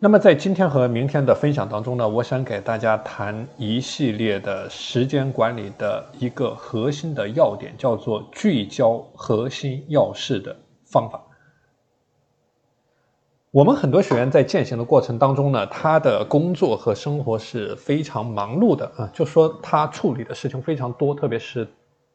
那么在今天和明天的分享当中呢，我想给大家谈一系列的时间管理的一个核心的要点，叫做聚焦核心要事的方法。我们很多学员在践行的过程当中呢，他的工作和生活是非常忙碌的啊，就说他处理的事情非常多，特别是。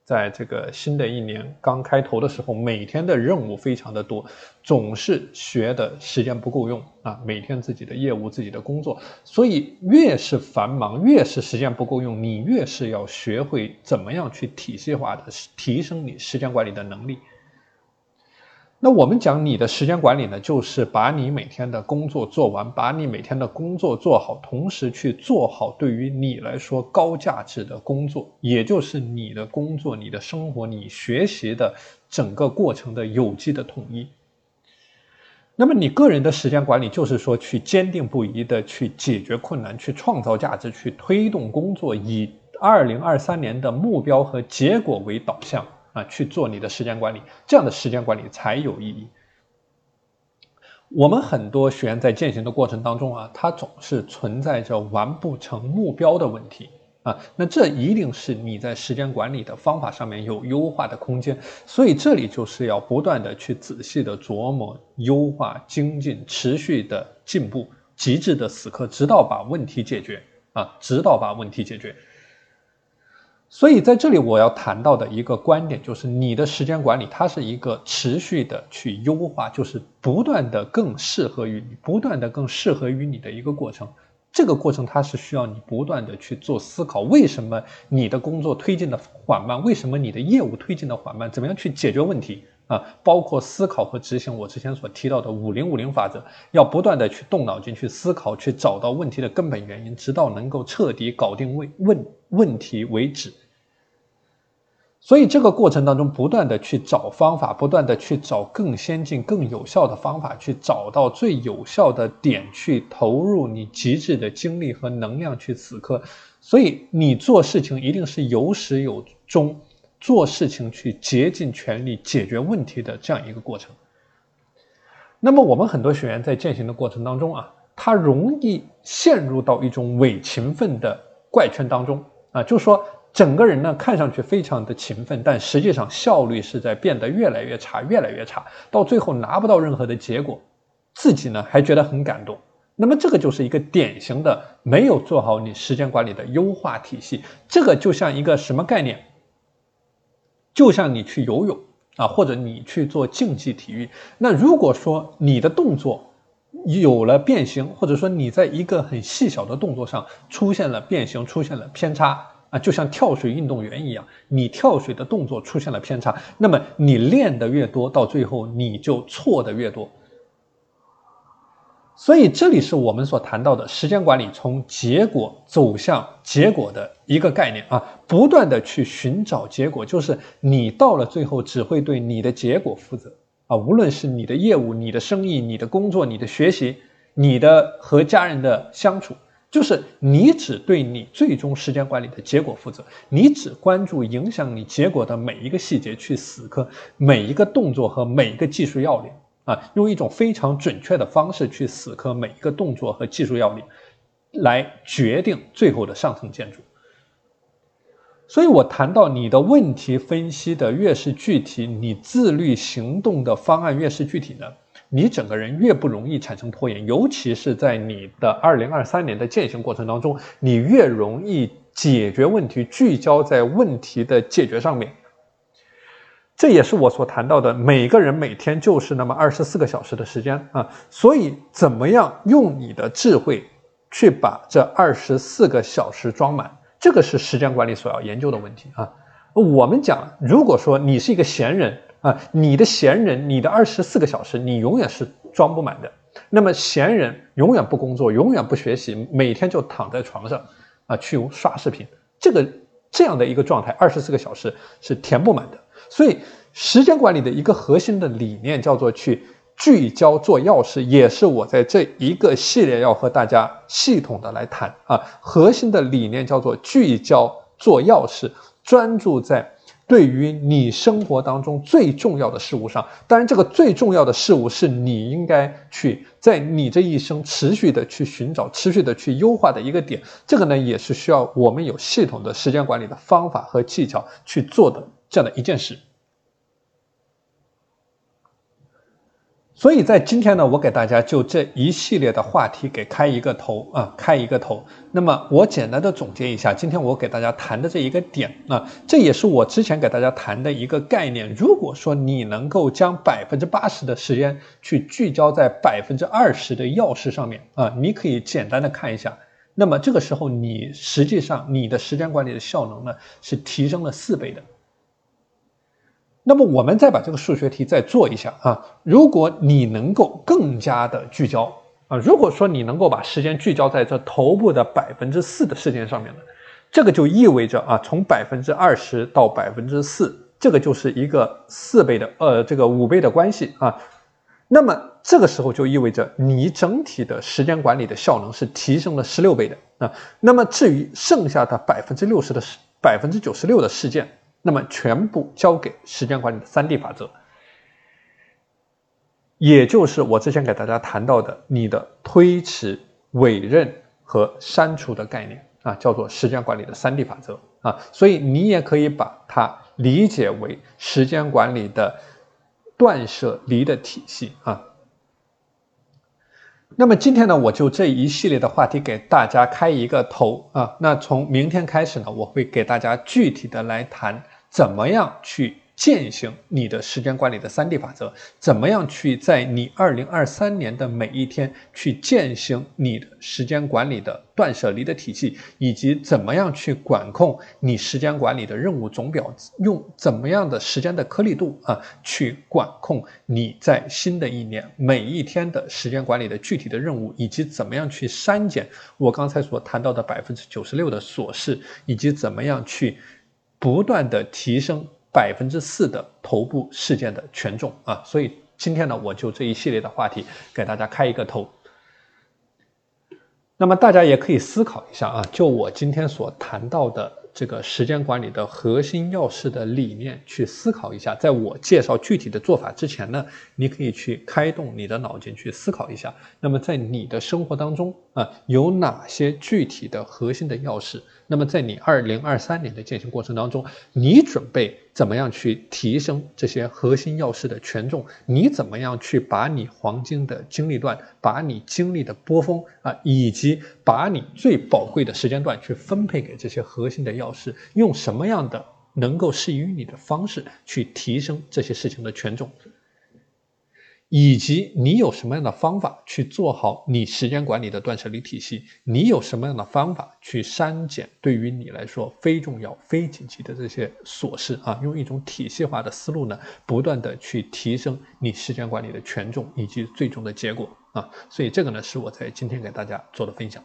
在这个新的一年刚开头的时候，每天的任务非常的多，总是学的时间不够用啊。每天自己的业务、自己的工作，所以越是繁忙，越是时间不够用，你越是要学会怎么样去体系化的提升你时间管理的能力。那我们讲你的时间管理呢，就是把你每天的工作做完，把你每天的工作做好，同时去做好对于你来说高价值的工作，也就是你的工作、你的生活、你学习的整个过程的有机的统一。那么你个人的时间管理，就是说去坚定不移的去解决困难，去创造价值，去推动工作，以二零二三年的目标和结果为导向。啊，去做你的时间管理，这样的时间管理才有意义。我们很多学员在践行的过程当中啊，他总是存在着完不成目标的问题啊，那这一定是你在时间管理的方法上面有优化的空间。所以这里就是要不断的去仔细的琢磨、优化、精进、持续的进步、极致的死磕，直到把问题解决啊，直到把问题解决。所以在这里我要谈到的一个观点就是，你的时间管理它是一个持续的去优化，就是不断的更适合于你，不断的更适合于你的一个过程。这个过程它是需要你不断的去做思考，为什么你的工作推进的缓慢？为什么你的业务推进的缓慢？怎么样去解决问题啊？包括思考和执行我之前所提到的五零五零法则，要不断的去动脑筋去思考，去找到问题的根本原因，直到能够彻底搞定问问问题为止。所以这个过程当中，不断的去找方法，不断的去找更先进、更有效的方法，去找到最有效的点，去投入你极致的精力和能量去死磕。所以你做事情一定是有始有终，做事情去竭尽全力解决问题的这样一个过程。那么我们很多学员在践行的过程当中啊，他容易陷入到一种伪勤奋的怪圈当中啊，就说。整个人呢，看上去非常的勤奋，但实际上效率是在变得越来越差，越来越差，到最后拿不到任何的结果，自己呢还觉得很感动。那么这个就是一个典型的没有做好你时间管理的优化体系。这个就像一个什么概念？就像你去游泳啊，或者你去做竞技体育。那如果说你的动作有了变形，或者说你在一个很细小的动作上出现了变形，出现了偏差。啊，就像跳水运动员一样，你跳水的动作出现了偏差，那么你练的越多，到最后你就错的越多。所以这里是我们所谈到的时间管理，从结果走向结果的一个概念啊，不断的去寻找结果，就是你到了最后只会对你的结果负责啊，无论是你的业务、你的生意、你的工作、你的学习、你的和家人的相处。就是你只对你最终时间管理的结果负责，你只关注影响你结果的每一个细节去死磕每一个动作和每一个技术要领啊，用一种非常准确的方式去死磕每一个动作和技术要领，来决定最后的上层建筑。所以我谈到你的问题分析的越是具体，你自律行动的方案越是具体呢。你整个人越不容易产生拖延，尤其是在你的二零二三年的践行过程当中，你越容易解决问题，聚焦在问题的解决上面。这也是我所谈到的，每个人每天就是那么二十四个小时的时间啊，所以怎么样用你的智慧去把这二十四个小时装满，这个是时间管理所要研究的问题啊。我们讲，如果说你是一个闲人。啊，你的闲人，你的二十四个小时，你永远是装不满的。那么闲人永远不工作，永远不学习，每天就躺在床上，啊，去刷视频。这个这样的一个状态，二十四个小时是填不满的。所以，时间管理的一个核心的理念叫做去聚焦做要事，也是我在这一个系列要和大家系统的来谈啊。核心的理念叫做聚焦做要事，专注在。对于你生活当中最重要的事物上，当然这个最重要的事物是你应该去在你这一生持续的去寻找、持续的去优化的一个点。这个呢，也是需要我们有系统的时间管理的方法和技巧去做的这样的一件事。所以在今天呢，我给大家就这一系列的话题给开一个头啊，开一个头。那么我简单的总结一下，今天我给大家谈的这一个点啊，这也是我之前给大家谈的一个概念。如果说你能够将百分之八十的时间去聚焦在百分之二十的要事上面啊，你可以简单的看一下。那么这个时候，你实际上你的时间管理的效能呢，是提升了四倍的。那么我们再把这个数学题再做一下啊，如果你能够更加的聚焦啊，如果说你能够把时间聚焦在这头部的百分之四的事件上面呢，这个就意味着啊，从百分之二十到百分之四，这个就是一个四倍的呃这个五倍的关系啊，那么这个时候就意味着你整体的时间管理的效能是提升了十六倍的啊，那么至于剩下的百分之六十的百分之九十六的事件。那么全部交给时间管理的三 D 法则，也就是我之前给大家谈到的你的推迟、委任和删除的概念啊，叫做时间管理的三 D 法则啊。所以你也可以把它理解为时间管理的断舍离的体系啊。那么今天呢，我就这一系列的话题给大家开一个头啊。那从明天开始呢，我会给大家具体的来谈。怎么样去践行你的时间管理的三 D 法则？怎么样去在你二零二三年的每一天去践行你的时间管理的断舍离的体系？以及怎么样去管控你时间管理的任务总表？用怎么样的时间的颗粒度啊，去管控你在新的一年每一天的时间管理的具体的任务？以及怎么样去删减我刚才所谈到的百分之九十六的琐事？以及怎么样去？不断的提升百分之四的头部事件的权重啊，所以今天呢，我就这一系列的话题给大家开一个头。那么大家也可以思考一下啊，就我今天所谈到的这个时间管理的核心要事的理念去思考一下。在我介绍具体的做法之前呢，你可以去开动你的脑筋去思考一下。那么在你的生活当中啊，有哪些具体的核心的要事？那么，在你二零二三年的践行过程当中，你准备怎么样去提升这些核心要事的权重？你怎么样去把你黄金的精力段、把你精力的波峰啊，以及把你最宝贵的时间段去分配给这些核心的要事？用什么样的能够适于你的方式去提升这些事情的权重？以及你有什么样的方法去做好你时间管理的断舍离体系？你有什么样的方法去删减对于你来说非重要、非紧急的这些琐事啊？用一种体系化的思路呢，不断的去提升你时间管理的权重以及最终的结果啊！所以这个呢，是我在今天给大家做的分享。